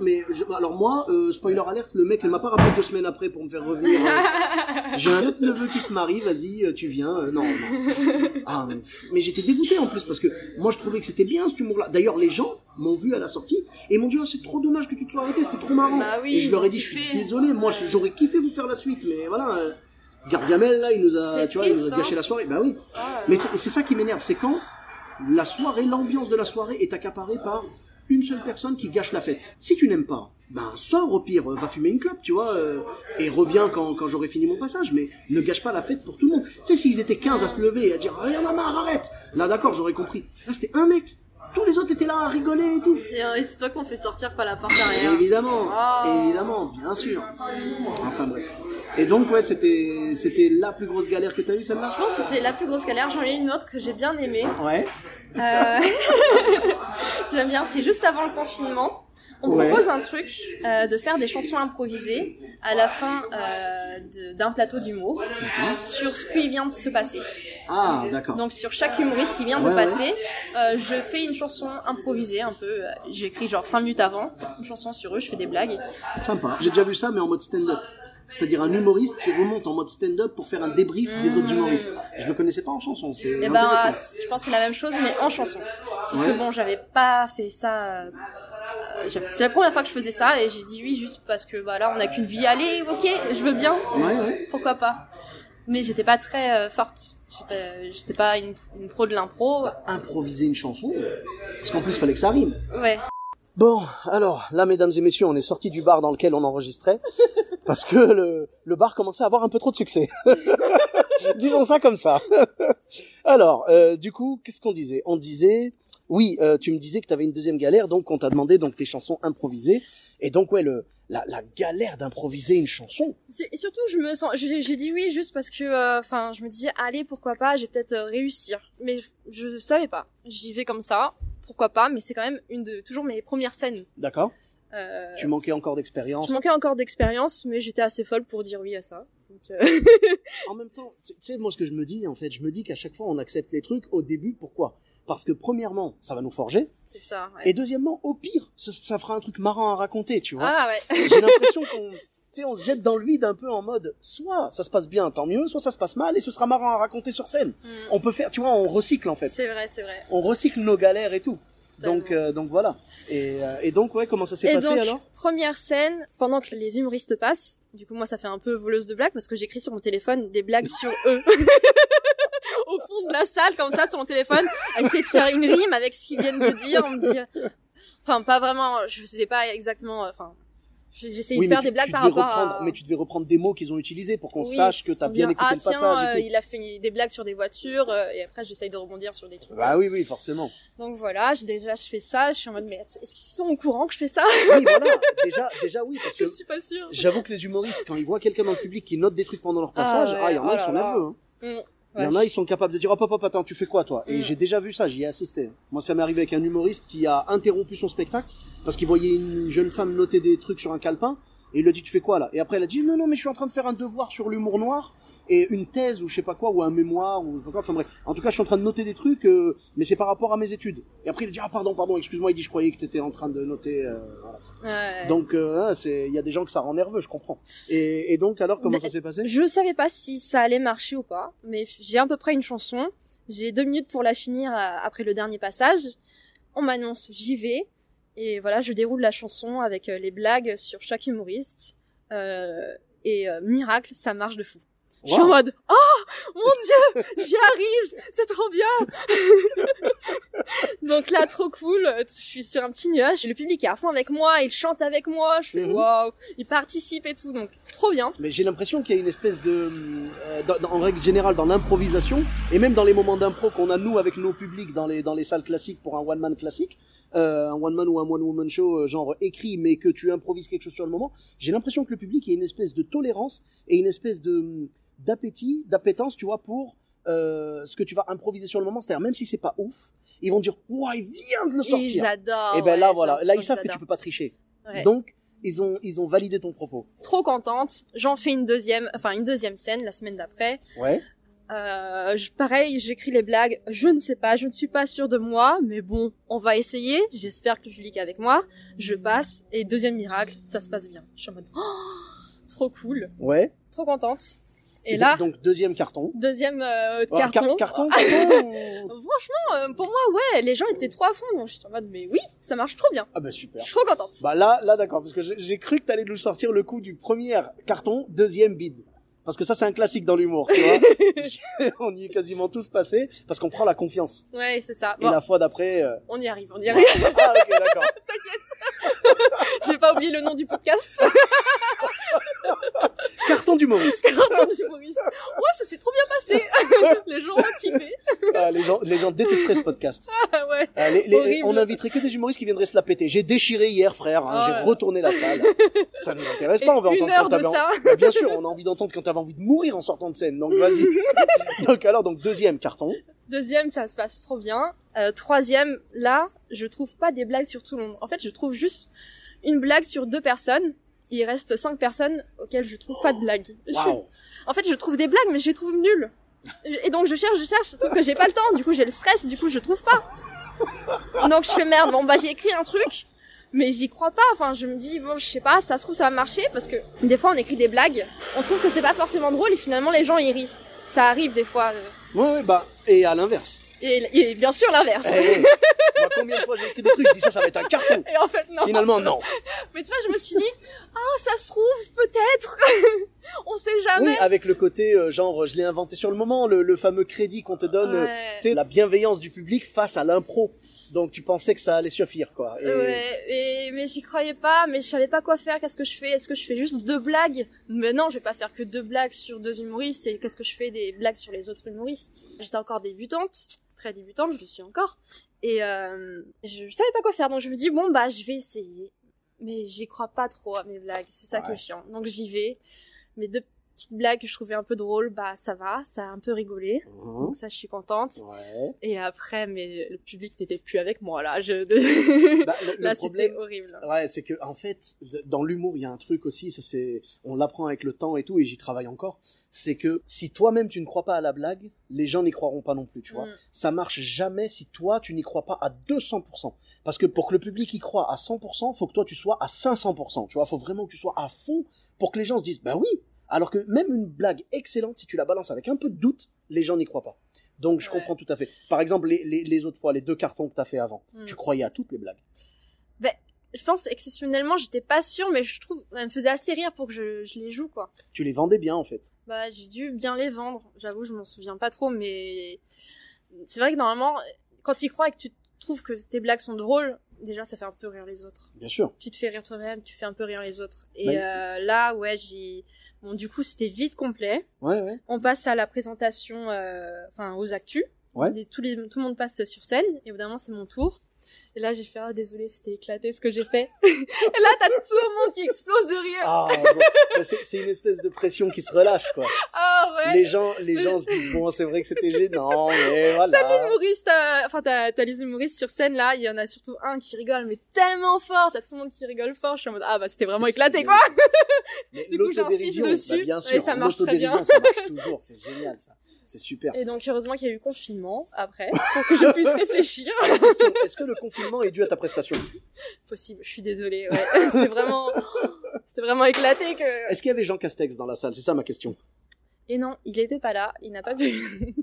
Mais alors moi, euh, spoiler alert, le mec, elle m'a pas rappelé deux semaines après pour me faire revenir. Euh, J'ai un autre neveu qui se marie, vas-y, euh, tu viens. Euh, non, non. Ah, mais, mais j'étais dégoûté en plus parce que moi je trouvais que c'était bien ce humour-là. D'ailleurs, les gens m'ont vu à la sortie et m'ont dit oh, c'est trop dommage que tu te sois arrêté, c'était trop marrant. Bah oui, et je leur ai dit je suis désolé, moi j'aurais kiffé vous faire la suite, mais voilà. Gargamel là, il nous a, tu vois, il nous a gâché hein. la soirée. Bah oui. Ah, Mais c'est ça qui m'énerve, c'est quand la soirée, l'ambiance de la soirée est accaparée par une seule personne qui gâche la fête. Si tu n'aimes pas, ben sors au pire, euh, va fumer une clope, tu vois, euh, et reviens quand, quand j'aurai fini mon passage, mais ne gâche pas la fête pour tout le monde. Tu sais, s'ils étaient 15 à se lever et à dire « Rien marre, arrête !» Là, d'accord, j'aurais compris. Là, c'était un mec. Tous les autres étaient là à rigoler et tout. Et, euh, et c'est toi qu'on fait sortir par la porte arrière. Évidemment, Oh. évidemment, bien sûr. Enfin bref. Et donc, ouais, c'était c'était la plus grosse galère que t'as eue, celle-là? Je pense que c'était la plus grosse galère. J'en ai une autre que j'ai bien aimée. Ouais. Euh, J'aime bien, c'est juste avant le confinement. On Ouais. propose un truc euh, de faire des chansons improvisées à la fin euh, d'un plateau d'humour sur ce qui vient de se passer. Ah, d'accord. Donc sur chaque humoriste qui vient de ouais. passer, euh, je fais une chanson improvisée un peu. J'écris genre 5 minutes avant une chanson sur eux, je fais des blagues. Sympa. J'ai déjà vu ça, mais en mode stand-up. C'est-à-dire un humoriste qui remonte en mode stand-up pour faire un débrief des autres humoristes. Je le connaissais pas en chanson, c'est Et ben, je pense que c'est la même chose, mais en chanson. Sauf que bon, j'avais pas fait ça. C'est la première fois que je faisais ça, et j'ai dit oui juste parce que bah là, on a qu'une vie. Allez, ok, je veux bien. Ouais, ouais. Pourquoi pas Mais j'étais pas très euh, forte. J'étais pas- pas une, une pro de l'impro. Improviser une chanson, parce qu'en plus, il fallait que ça rime. Ouais. Bon, alors, là, mesdames et messieurs, on est sorti du bar dans lequel on enregistrait, parce que le, le bar commençait à avoir un peu trop de succès. Disons ça comme ça. alors, euh, du coup, qu'est-ce qu'on disait? On disait, oui, euh, tu me disais que tu avais une deuxième galère, donc on t'a demandé donc tes chansons improvisées, et donc ouais, le, la, la galère d'improviser une chanson. Et surtout, je me sens, j'ai dit oui juste parce que, euh, enfin, je me disais, allez, pourquoi pas, j'ai peut-être euh, réussir. Mais je, je savais pas. J'y vais comme ça, pourquoi pas, mais c'est quand même une de toujours mes premières scènes. D'accord Euh, Tu manquais encore d'expérience. je manquais encore d'expérience, mais j'étais assez folle pour dire oui à ça. Donc, euh, En même temps, tu sais, moi, ce que je me dis, en fait, je me dis qu'à chaque fois, on accepte les trucs au début. Pourquoi? Parce que, premièrement, ça va nous forger. c'est ça. ouais. Et deuxièmement, au pire, ça, ça fera un truc marrant à raconter, tu vois. Ah ouais. J'ai l'impression qu'on, tu sais, on se jette dans le vide un peu en mode, soit ça se passe bien, tant mieux, soit ça se passe mal et ce sera marrant à raconter sur scène. Mm. On peut faire, tu vois, on recycle en fait. C'est vrai, c'est vrai. On recycle nos galères et tout. Donc, euh, donc voilà. Et, euh, et donc, ouais, comment ça s'est passé donc, alors? première scène, pendant que les humoristes passent, du coup moi ça fait un peu voleuse de blagues parce que j'écris sur mon téléphone des blagues sur eux. De la salle, comme ça, sur mon téléphone, à essayer de faire une rime avec ce qu'ils viennent de dire, on me dit... Enfin, pas vraiment, je sais pas exactement... Enfin, j'essayais Oui, de faire tu- des blagues par rapport à... Mais tu devais reprendre des mots qu'ils ont utilisés pour qu'on Oui, sache que t'as bien dit, écouté ah le tiens, passage euh, il a fait des blagues sur des voitures, euh, et après j'essaye de rebondir sur des trucs. Bah oui, oui, forcément. Donc voilà, j'ai- déjà je fais ça, je suis en mode, mais est-ce qu'ils sont au courant que je fais ça? Oui, voilà. Déjà, déjà oui, parce Je que suis pas sûre. j'avoue que les humoristes, quand ils voient quelqu'un dans le public qui note des trucs pendant leur passage, ouais, ah, il y en a, oh ils sont nerveux. Hein. Mm. Il y en a, ils sont capables de dire hop hop hop attends tu fais quoi toi? Et Mm. j'ai déjà vu ça, j'y ai assisté. Moi ça m'est arrivé avec un humoriste qui a interrompu son spectacle parce qu'il voyait une jeune femme noter des trucs sur un calepin et il lui a dit tu fais quoi là? Et après elle a dit non non mais je suis en train de faire un devoir sur l'humour noir et une thèse ou je sais pas quoi ou un mémoire ou je sais pas quoi. Enfin bref, en tout cas je suis en train de noter des trucs euh, mais c'est par rapport à mes études. Et après il a dit ah pardon pardon excuse-moi il dit je croyais que t'étais en train de noter. euh, voilà. Ouais. Donc euh, hein, c'est il y a des gens que ça rend nerveux je comprends. Et, et donc alors comment Mais- ça s'est passé? Je savais pas si ça allait marcher ou pas, mais j'ai à peu près une chanson. J'ai deux minutes pour la finir euh, après le dernier passage. On m'annonce, j'y vais. Et voilà, je déroule la chanson avec euh, les blagues sur chaque humoriste. Euh, et miracle, ça marche de fou. Je suis en mode, oh mon dieu, j'y arrive, c'est trop bien. Donc là, trop cool. Je suis sur un petit nuage. Le public est à fond avec moi, il chante avec moi. Je fais Mhm. waouh, il participe et tout. Donc trop bien. Mais j'ai l'impression qu'il y a une espèce de, euh, dans- dans- en règle générale, dans l'improvisation et même dans les moments d'impro qu'on a nous avec nos publics dans les dans les salles classiques pour un one man classique, euh, un one man ou un one woman show euh, genre écrit mais que tu improvises quelque chose sur le moment. J'ai l'impression que le public a une espèce de tolérance et une espèce de d'appétit, d'appétence, tu vois, pour euh, ce que tu vas improviser sur le moment. C'est-à-dire, même si c'est pas ouf, ils vont dire, ouah, il vient de le sortir. Ils adorent. Et ben là, voilà. Là, ils savent que tu peux pas tricher. Ouais. Donc, ils ont, ils ont validé ton propos. Trop contente. J'en fais une deuxième, enfin une deuxième scène la semaine d'après. Ouais. Euh, je- pareil, j'écris les blagues. Je ne sais pas, je ne suis pas sûre de moi, mais bon, on va essayer. J'espère que le public est avec moi. Je passe et deuxième miracle, ça se passe bien. Je suis en mode oh, trop cool, Ouais. trop contente. Et là, Donc, deuxième carton. deuxième euh, Ah, car- carton. carton, carton ou- Franchement, euh, pour moi, ouais, les gens étaient trop à fond. Donc je suis en mode mais oui, ça marche trop bien. Ah bah super. Je suis trop contente. Bah là, là d'accord, parce que j'ai- cru que t'allais nous sortir le coup du premier carton, deuxième bide. Parce que ça, c'est un classique dans l'humour, tu vois. On y est quasiment tous passés, parce qu'on prend la confiance. Ouais, c'est ça. Et Bon, la fois d'après... euh, on y arrive, on y arrive. Ah ok, d'accord. J'ai pas oublié le nom du podcast. Carton d'humoriste. Carton d'humoriste. Ouais, ça s'est trop bien passé. les gens ont kiffé. Ah, les, gens, les gens détesteraient ce podcast. Ah ouais. Ah, les- les- Horrible. on inviterait que des humoristes qui viendraient se la péter. J'ai déchiré hier, frère. hein, J'ai retourné la salle. Ça nous intéresse Et pas. On veut une entendre heure quand de en- ça. Bah, bien sûr, on a envie d'entendre quand t'avais envie de mourir en sortant de scène. Donc vas-y. donc alors, donc deuxième carton. Deuxième, ça se passe trop bien. Euh, troisième, là, je trouve pas des blagues sur tout le monde. En fait, je trouve juste une blague sur deux personnes. Il reste cinq personnes auxquelles je trouve pas de blague. En fait, je trouve des blagues, mais je les trouve nulles. Et donc, je cherche, je cherche, sauf que j'ai pas le temps. Du coup, j'ai le stress, du coup, je trouve pas. Donc, je fais merde. Bon, bah, j'ai écrit un truc, mais j'y crois pas. Enfin, je me dis, bon, je sais pas, ça se trouve, ça va marcher, parce que des fois, on écrit des blagues, on trouve que c'est pas forcément drôle, et finalement, les gens y rient. Ça arrive des fois. euh. Ouais, ouais, bah, et à l'inverse. Et, et bien sûr, l'inverse. Eh, moi, combien de fois j'ai écrit des trucs, je dis ça, ça va être un carton. Et en fait, non. Finalement, non. Mais tu vois, je me suis dit, ah, ça se trouve, peut-être. on sait jamais. Oui, avec le côté, euh, genre, je l'ai inventé sur le moment, le, le fameux crédit qu'on te donne, euh, Ouais. tu sais, la bienveillance du public face à l'impro. Donc tu pensais que ça allait suffire, quoi. Et- Ouais, et, mais j'y croyais pas, mais je savais pas quoi faire, qu'est-ce que je fais? Est-ce que je fais juste deux blagues? Mais non, je vais pas faire que deux blagues sur deux humoristes, et qu'est-ce que je fais des blagues sur les autres humoristes? J'étais encore débutante, très débutante, je le suis encore, et euh, je, je savais pas quoi faire, donc je me dis, bon bah je vais essayer. Mais j'y crois pas trop à mes blagues, c'est ça qui est chiant. Donc j'y vais, mes deux petites blagues que je trouvais un peu drôles, bah ça va, ça a un peu rigolé, Mhm. donc ça je suis contente. Ouais. Et après, mais le public n'était plus avec moi là. Je... Bah, le, là, c'était horrible. ouais, c'est que en fait, dans l'humour, il y a un truc aussi, ça c'est, on l'apprend avec le temps et tout, et j'y travaille encore. C'est que si toi-même tu ne crois pas à la blague, les gens n'y croiront pas non plus, tu vois. Mm. Ça marche jamais si toi tu n'y crois pas à 200%. Parce que pour que le public y croit à 100%, faut que toi tu sois à 500%. Tu vois, faut vraiment que tu sois à fond pour que les gens se disent, bah oui. Alors que même une blague excellente, si tu la balances avec un peu de doute, les gens n'y croient pas. Donc je Ouais. comprends tout à fait. Par exemple, les, les, les autres fois, les deux cartons que t'as fait avant, Mm. tu croyais à toutes les blagues. Je pense exceptionnellement, j'étais pas sûre, mais je trouve, ça me faisait assez rire pour que je, je les joue quoi. Tu les vendais bien en fait. Bah, j'ai dû bien les vendre. J'avoue, je m'en souviens pas trop, mais c'est vrai que normalement, quand tu y crois et que tu trouves que tes blagues sont drôles, déjà ça fait un peu rire les autres. Bien sûr. Tu te fais rire toi-même, tu fais un peu rire les autres. Et euh, là, ouais, j'ai, bon, du coup, c'était vite complet. Ouais, ouais. On passe à la présentation, euh, enfin, aux actus. Ouais. Les- tous les, tout le monde passe sur scène. Et évidemment, c'est mon tour. Et là, j'ai fait, ah, désolé, c'était éclaté ce que j'ai fait. et là, t'as tout le monde qui explose de rire. Ah, bon. C'est une espèce de pression qui se relâche, quoi. Ah, ouais. Les gens, les gens se disent, bon, c'est vrai que c'était gênant, mais voilà. Humoriste, euh, enfin, t'as, t'as les humoristes sur scène, là. Il y en a surtout un qui rigole, mais tellement fort. T'as tout le monde qui rigole fort. Je suis en mode, ah, bah, c'était vraiment éclaté, quoi. Du coup, j'insiste dessus, bah, bien et ça marche très bien. ça marche toujours, c'est génial, ça. C'est super. Et donc, heureusement qu'il y a eu confinement après, pour que je puisse réfléchir. Est-ce que le confinement est dû à ta prestation? Possible, je suis désolée, ouais. c'est vraiment, c'était vraiment éclaté que... Est-ce qu'il y avait Jean Castex dans la salle? C'est ça ma question. Et non, il était pas là, il n'a pas pu.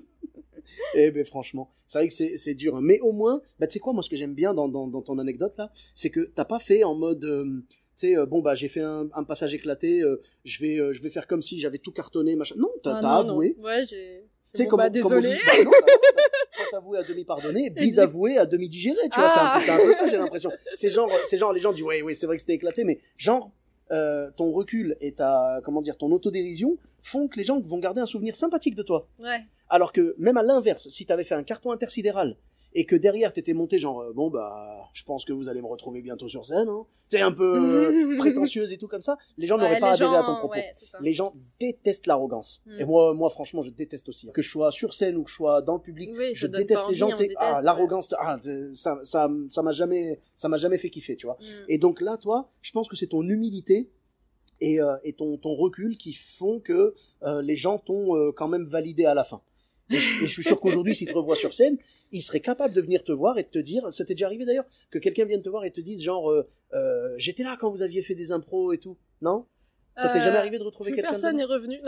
Eh ben franchement, c'est vrai que c'est dur. hein. Mais au moins, bah tu sais quoi, moi ce que j'aime bien dans, dans, dans ton anecdote là, c'est que t'as pas fait en mode, euh, tu sais, euh, bon bah j'ai fait un, un passage éclaté, euh, je vais euh, je vais faire comme si j'avais tout cartonné, machin. Non, t'as Ah, non, avoué. Ouais, j'ai... Tu sais Bon, comment bah, comment on dit désolé. Bah non, bah avoué à demi pardonné, bide du- avoué à demi digéré, tu vois, c'est un Ah. un, peu ça j'ai l'impression. C'est genre, c'est genre les gens disent ouais ouais c'est vrai que c'était éclaté, mais genre euh, ton recul et ta comment dire ton autodérision font que les gens vont garder un souvenir sympathique de toi. Ouais. Alors que même à l'inverse, si t'avais fait un carton intersidéral et que derrière t'étais monté genre euh, bon bah je pense que vous allez me retrouver bientôt sur scène hein. c'est un peu euh, prétentieuse et tout comme ça les gens n'auraient pas adhéré à ton propos les gens détestent l'arrogance mm. et moi moi franchement je déteste aussi hein. que je sois sur scène ou que je sois dans le public je déteste les gens ah, l'arrogance ah, ça ça ça m'a jamais ça m'a jamais fait kiffer tu vois mm. et donc là toi je pense que c'est ton humilité et, euh, et ton, ton recul qui font que les gens t'ont quand même validé à la fin. Et je, suis sûr qu'aujourd'hui, s'il te revoit sur scène, il serait capable de venir te voir et de te dire, ça t'est déjà arrivé d'ailleurs, que quelqu'un vienne te voir et te dise genre, euh, euh, j'étais là quand vous aviez fait des impros et tout, non? Ça t'est jamais arrivé de retrouver quelqu'un Personne n'est revenu.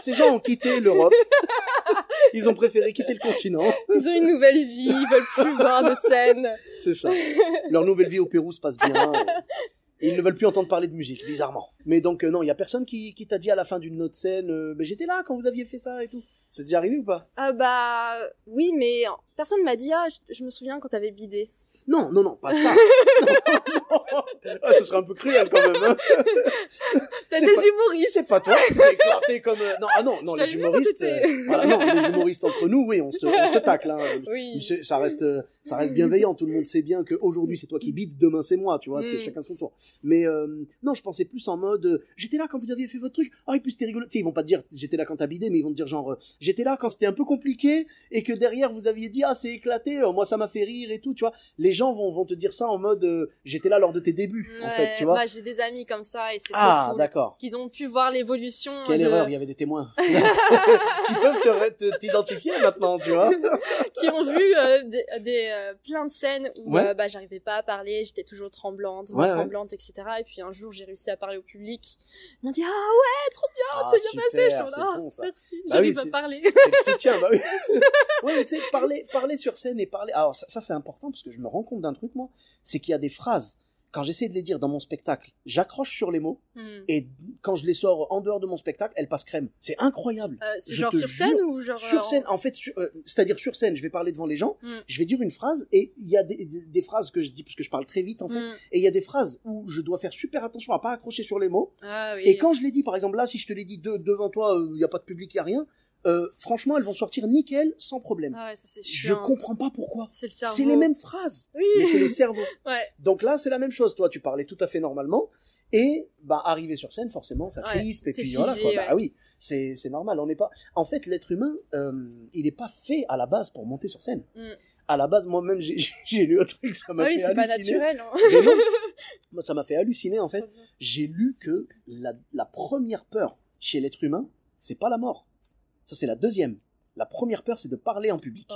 Ces gens ont quitté l'Europe. Ils ont préféré quitter le continent. Ils ont une nouvelle vie, ils veulent plus voir de scène. C'est ça. Leur nouvelle vie au Pérou se passe bien ils ne veulent plus entendre parler de musique, bizarrement. Mais donc, euh, non, il y a personne qui, qui t'a dit à la fin d'une autre scène, euh, mais j'étais là quand vous aviez fait ça et tout. C'est déjà arrivé ou pas? Euh, Bah, oui, mais personne m'a dit, ah, je, me souviens quand t'avais bidé. Non, non, non, pas ça. ah, ce serait un peu cruel quand même. Hein. T'as des humoristes. C'est pas toi qui éclaté comme. Euh, non, ah non, non, les humoristes. Euh, voilà, non, les humoristes entre nous, oui, on se, on se tacle. Hein. Oui. Ça reste, ça reste bienveillant. Tout le monde sait bien qu'aujourd'hui c'est toi qui bides, demain c'est moi, tu vois. C'est mm. chacun son tour. Mais euh, non, je pensais plus en mode, j'étais là quand vous aviez fait votre truc. Ah, et puis c'était rigolo. Tu sais, ils vont pas te dire, j'étais là quand t'as bidé, mais ils vont te dire genre, j'étais là quand c'était un peu compliqué et que derrière vous aviez dit, ah, c'est éclaté. moi, ça m'a fait rire et tout, tu vois. Les gens vont, vont te dire ça en mode euh, j'étais là lors de tes débuts en fait tu vois. moi j'ai des amis comme ça et c'est ah cool d'accord. qu'ils ont pu voir l'évolution quelle erreur il y avait des témoins. Qui peuvent t'identifier maintenant tu vois. Qui ont vu euh, des, des euh, plein de scènes où bah j'arrivais pas à parler j'étais toujours tremblante tremblante etc et puis un jour j'ai réussi à parler au public. Ils m'ont dit ah ouais trop bien ah, c'est bien passé. je suis là bon, merci bah j'arrive à parler. c'est le soutien bah oui. Ouais mais tu sais parler parler sur scène et parler alors ça, ça c'est important parce que je me rends compte d'un truc moi, c'est qu'il y a des phrases quand j'essaie de les dire dans mon spectacle, j'accroche sur les mots hmm. et quand je les sors en dehors de mon spectacle, elles passent crème. C'est incroyable. Euh, genre sur scène ou genre sur euh, scène En fait, euh, c'est-à-dire sur scène, je vais parler devant les gens, hmm. je vais dire une phrase et il y a des, phrases que je dis parce que je parle très vite en fait, hmm. et il y a des phrases où je dois faire super attention à pas accrocher sur les mots. Ah et quand je les dis, par exemple là, si je te les dis devant toi, il n'y a pas de public, il y a rien. Euh, franchement, elles vont sortir nickel, sans problème. Ah ouais, ça, je comprends pas pourquoi. C'est les mêmes phrases, oui. mais c'est le cerveau. ouais. Donc là, c'est la même chose. Toi, tu parlais tout à fait normalement, et bah arriver sur scène, forcément, ça crispe, et puis voilà. Quoi. Bah oui, c'est c'est normal. On n'est pas. En fait, l'être humain, euh, il n'est pas fait à la base pour monter sur scène. Mm. À la base, moi-même, j'ai lu un truc, ça m'a ah fait halluciner. Oui, c'est pas naturel. Hein. moi, ça m'a fait halluciner en fait. J'ai lu que la, la première peur chez l'être humain, c'est pas la mort ça, c'est la deuxième. La première peur, c'est de parler en public.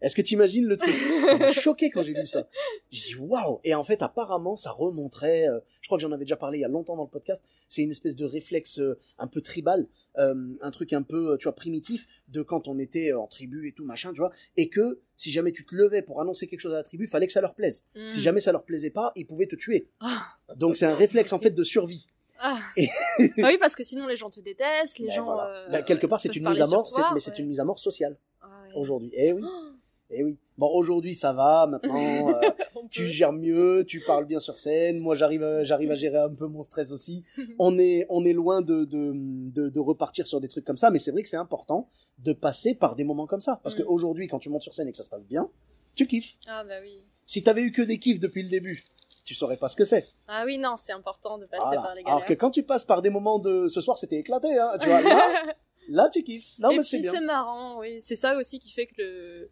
Est-ce que tu imagines le truc? Ça m'a choqué quand j'ai lu ça. J'ai dit waouh Et en fait, apparemment, ça remontrait. Euh, je crois que j'en avais déjà parlé il y a longtemps dans le podcast. C'est une espèce de réflexe euh, un peu tribal, euh, un truc un peu, tu vois, primitif de quand on était en tribu et tout machin, tu vois. Et que si jamais tu te levais pour annoncer quelque chose à la tribu, fallait que ça leur plaise. Hmm. Si jamais ça leur plaisait pas, ils pouvaient te tuer. Ah. Donc c'est un réflexe en fait de survie. Ah. ah. oui, parce que sinon les gens te détestent, les ben gens. Euh, ben, quelque part, c'est une mise à mort, mais c'est une mise à mort sociale ah, aujourd'hui. Eh oui. Eh oui. Bon, aujourd'hui, ça va. Maintenant, euh, tu gères mieux, tu parles bien sur scène. Moi, j'arrive, à, j'arrive à gérer un peu mon stress aussi. on est, on est loin de, de, de, de, repartir sur des trucs comme ça, mais c'est vrai que c'est important de passer par des moments comme ça, parce mm. qu'aujourd'hui, quand tu montes sur scène et que ça se passe bien, tu kiffes. Ah bah oui. Si t'avais eu que des kiffs depuis le début, tu saurais pas ce que c'est. Ah oui, non, c'est important de passer par les galères. Alors que quand tu passes par des moments de ce soir, c'était éclaté, hein, tu vois, là, tu kiffes. Non, Et mais puis c'est marrant, oui. C'est ça aussi qui fait que le,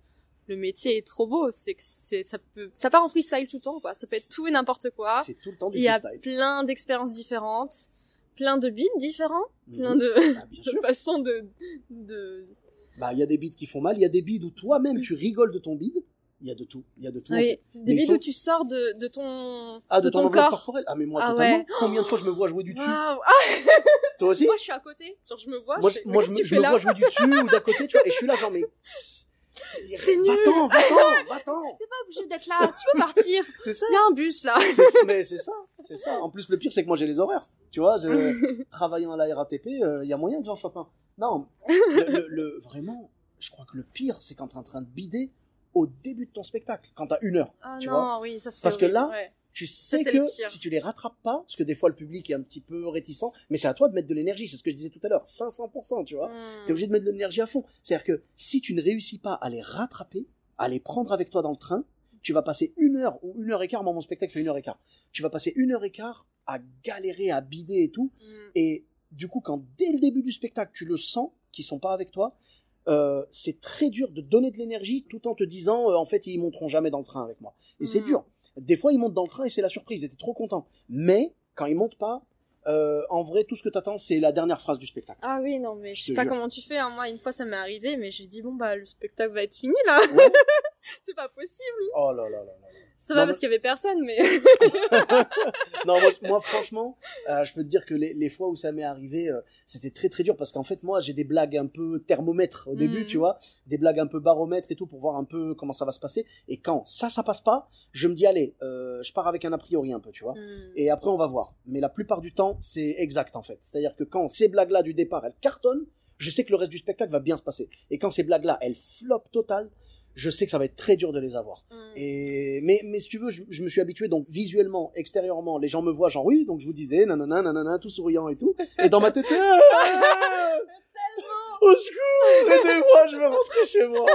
le métier est trop beau. C'est que c'est, ça peut, ça part en freestyle tout le temps, quoi. Ça peut être tout et n'importe quoi. C'est tout le temps du freestyle. Il y a plein d'expériences différentes, plein de beats différents, plein mhm. de, ah, façons de, de... Bah, il y a des beats qui font mal, il y a des beats où toi-même tu rigoles de ton beat il y a de tout. Il y a de tout. Oui, des vidéos où tu sors de, de ton, ah, de, ton, ton corps. corporel. Ah, mais moi, ah, totalement. Combien de fois je me vois jouer du dessus? Ah. Toi aussi? Moi, je suis à côté. Genre, je me vois. Moi, je, moi, je, me, je me vois jouer du dessus ou d'à côté, tu vois? Et je suis là, genre, mais. C'est nul. Va-t'en, va-t'en, va-t'en. T'es pas obligé d'être là. Tu peux partir. c'est ça. Il y a un bus, là. mais c'est ça. C'est ça. En plus, le pire, c'est que moi, j'ai les horaires. Tu vois, je, travaillant à la RATP, il euh, y a moyen que j'en chope un. Non. Le, le, le, vraiment, je crois que le pire, c'est quand t'es en train de bider au début de ton spectacle, quand t'as une heure. Ah tu non, vois oui, ça c'est Parce que là, tu sais que si tu les rattrapes pas, parce que des fois le public est un petit peu réticent, mais c'est à toi de mettre de l'énergie, c'est ce que je disais tout à l'heure, 500%, tu vois. Hmm. Tu es obligé de mettre de l'énergie à fond. C'est-à-dire que si tu ne réussis pas à les rattraper, à les prendre avec toi dans le train, tu vas passer une heure ou une heure et quart, moi mon spectacle fait une heure et quart, tu vas passer une heure et quart à galérer, à bider et tout, hmm. et du coup quand dès le début du spectacle tu le sens qu'ils sont pas avec toi, euh, c'est très dur de donner de l'énergie tout en te disant euh, en fait ils monteront jamais dans le train avec moi. Et c'est hmm. dur. Des fois, ils montent dans le train et c'est la surprise. Ils étaient trop contents. Mais quand ils montent pas, euh, en vrai, tout ce que t'attends, c'est la dernière phrase du spectacle. Ah oui, non, mais je sais pas comment tu fais. Hein. Moi, une fois, ça m'est arrivé, mais j'ai dit bon bah le spectacle va être fini là. c'est pas possible. Oh là là là là. Ça va parce qu'il y avait personne, mais. non, moi, franchement, euh, je peux te dire que les, les fois où ça m'est arrivé, euh, c'était très très dur parce qu'en fait, moi, j'ai des blagues un peu thermomètre au début, mm. tu vois, des blagues un peu baromètre et tout pour voir un peu comment ça va se passer. Et quand ça, ça passe pas, je me dis allez, euh, je pars avec un a priori un peu, tu vois. Mm. Et après, on va voir. Mais la plupart du temps, c'est exact en fait. C'est-à-dire que quand ces blagues-là du départ, elles cartonnent, je sais que le reste du spectacle va bien se passer. Et quand ces blagues-là, elles flopent total, je sais que ça va être très dur de les avoir. Mm. Et mais mais si tu veux, je, me suis habitué donc visuellement, extérieurement, les gens me voient genre oui, donc je vous disais nanana nanana tout souriant et tout, et dans ma tête au secours, aidez-moi, je veux rentrer chez moi.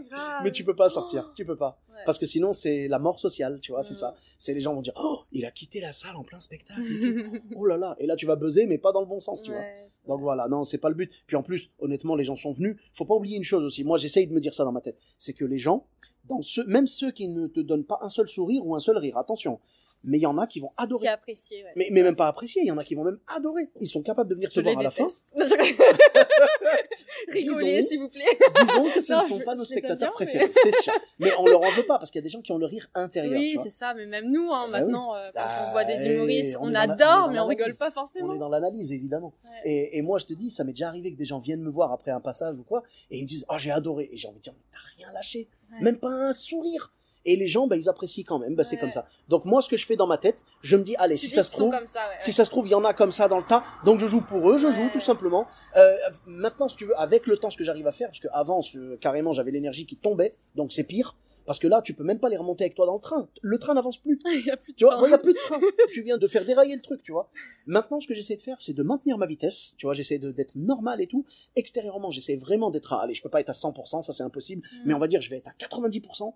mais tu peux pas sortir, tu peux pas. Parce que sinon, c'est la mort sociale, tu vois, c'est ça. C'est les gens vont dire, oh, il a quitté la salle en plein spectacle. oh là là. Et là, tu vas buzzer, mais pas dans le bon sens, tu vois. Donc voilà, non, c'est pas le but. Puis en plus, honnêtement, les gens sont venus. Faut pas oublier une chose aussi. Moi, j'essaye de me dire ça dans ma tête. C'est que les gens, dans ceux, même ceux qui ne te donnent pas un seul sourire ou un seul rire, attention mais il y en a qui vont adorer. Qui apprécier, mais, mais même pas apprécier, il y en a qui vont même adorer. Ils sont capables de venir te voir à la fin. Rigolez, s'il vous plaît. disons que ce ne sont pas nos spectateurs préférés, c'est sûr. Mais on leur en veut pas, parce qu'il y a des gens qui ont le rire intérieur. Oui, c'est ça, mais même nous, hein, ah maintenant, euh, quand on voit des humoristes, on, adore, mais on rigole pas forcément. On est dans l'analyse, évidemment. Et, et, moi, je te dis, ça m'est déjà arrivé que des gens viennent me voir après un passage ou quoi, et ils me disent, oh, j'ai adoré. Et j'ai envie de dire, mais t'as rien lâché. Même pas un sourire et les gens bah, ils apprécient quand même bah, c'est comme ça donc moi ce que je fais dans ma tête je me dis allez si ça se trouve si ça se trouve il y en a comme ça dans le tas donc je joue pour eux je joue tout simplement euh, maintenant si tu veux avec le temps ce que j'arrive à faire parce que avant carrément j'avais l'énergie qui tombait donc c'est pire parce que là, tu peux même pas les remonter avec toi dans le train. Le train n'avance plus. il y a plus de tu vois, il y a plus de train. tu viens de faire dérailler le truc, tu vois. Maintenant, ce que j'essaie de faire, c'est de maintenir ma vitesse. Tu vois, j'essaie d'être normal et tout. Extérieurement, j'essaie vraiment d'être à, allez, je peux pas être à 100%, ça c'est impossible. Mm. Mais on va dire, je vais être à 90%.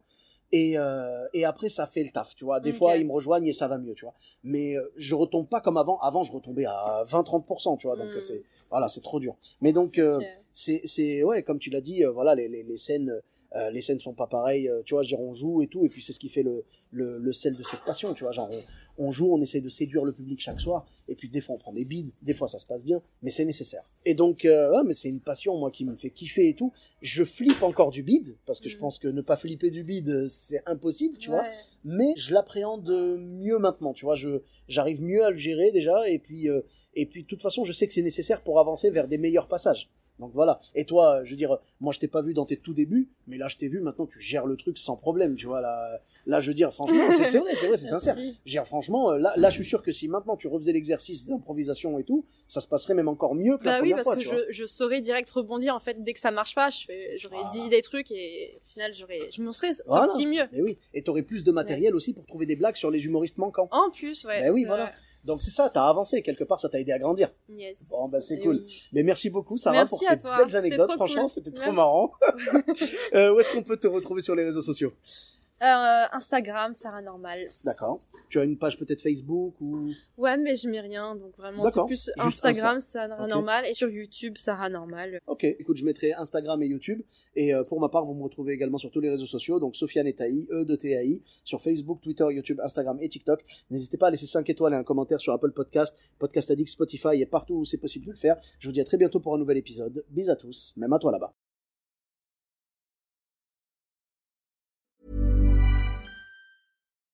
Et, euh, et après ça fait le taf tu vois. Des fois ils me rejoignent et ça va mieux tu vois. Mais euh, je retombe pas comme avant. Avant je retombais à 20 30 tu vois. Donc hmm. c'est voilà c'est trop dur. Mais donc euh, c'est c'est ouais comme tu l'as dit euh, voilà les, les, les scènes euh, les scènes sont pas pareilles, tu vois, je on joue et tout, et puis c'est ce qui fait le, le, le, sel de cette passion, tu vois, genre on, joue, on essaie de séduire le public chaque soir, et puis des fois on prend des bides, des fois ça se passe bien, mais c'est nécessaire. Et donc, euh, ouais, mais c'est une passion, moi, qui me fait kiffer et tout. Je flippe encore du bide, parce que je mm. pense que ne pas flipper du bide, c'est impossible, tu vois, mais je l'appréhende mieux maintenant, tu vois, je j'arrive mieux à le gérer déjà, et puis, euh, et puis de toute façon, je sais que c'est nécessaire pour avancer vers des meilleurs passages. Donc voilà. Et toi, je veux dire, moi je t'ai pas vu dans tes tout débuts, mais là je t'ai vu, maintenant tu gères le truc sans problème, tu vois. Là, là je veux dire, franchement, c'est vrai, c'est vrai, c'est sincère. Gère franchement, là, là je suis sûr que si maintenant tu refaisais l'exercice d'improvisation et tout, ça se passerait même encore mieux que bah la oui, première fois. oui, parce que je, je saurais direct rebondir en fait dès que ça marche pas. J'aurais dit des trucs et au final j'aurais, je m'en serais sorti mieux. Et oui, et t'aurais plus de matériel aussi pour trouver des blagues sur les humoristes manquants. En plus, ouais. Mais oui, voilà. Donc c'est ça, t'as avancé quelque part, ça t'a aidé à grandir. Yes. Bon bah c'est cool. Mais merci beaucoup Sarah pour ces belles anecdotes. Franchement, c'était trop marrant. euh, où est-ce qu'on peut te retrouver sur les réseaux sociaux? Euh, Instagram, Sarah Normal. D'accord. Tu as une page peut-être Facebook ou? Ouais, mais je mets rien, donc vraiment c'est plus Instagram, Sarah Normal, et sur YouTube, Sarah Normal. Ok, écoute, je mettrai Instagram et YouTube, et euh, pour ma part, vous me retrouvez également sur tous les réseaux sociaux, donc Sofiane et E de TAI, sur Facebook, Twitter, YouTube, Instagram et TikTok. N'hésitez pas à laisser 5 étoiles et un commentaire sur Apple Podcast, Podcast Addict, Spotify et partout où c'est possible de le faire. Je vous dis à très bientôt pour un nouvel épisode. Bis à tous, même à toi là-bas.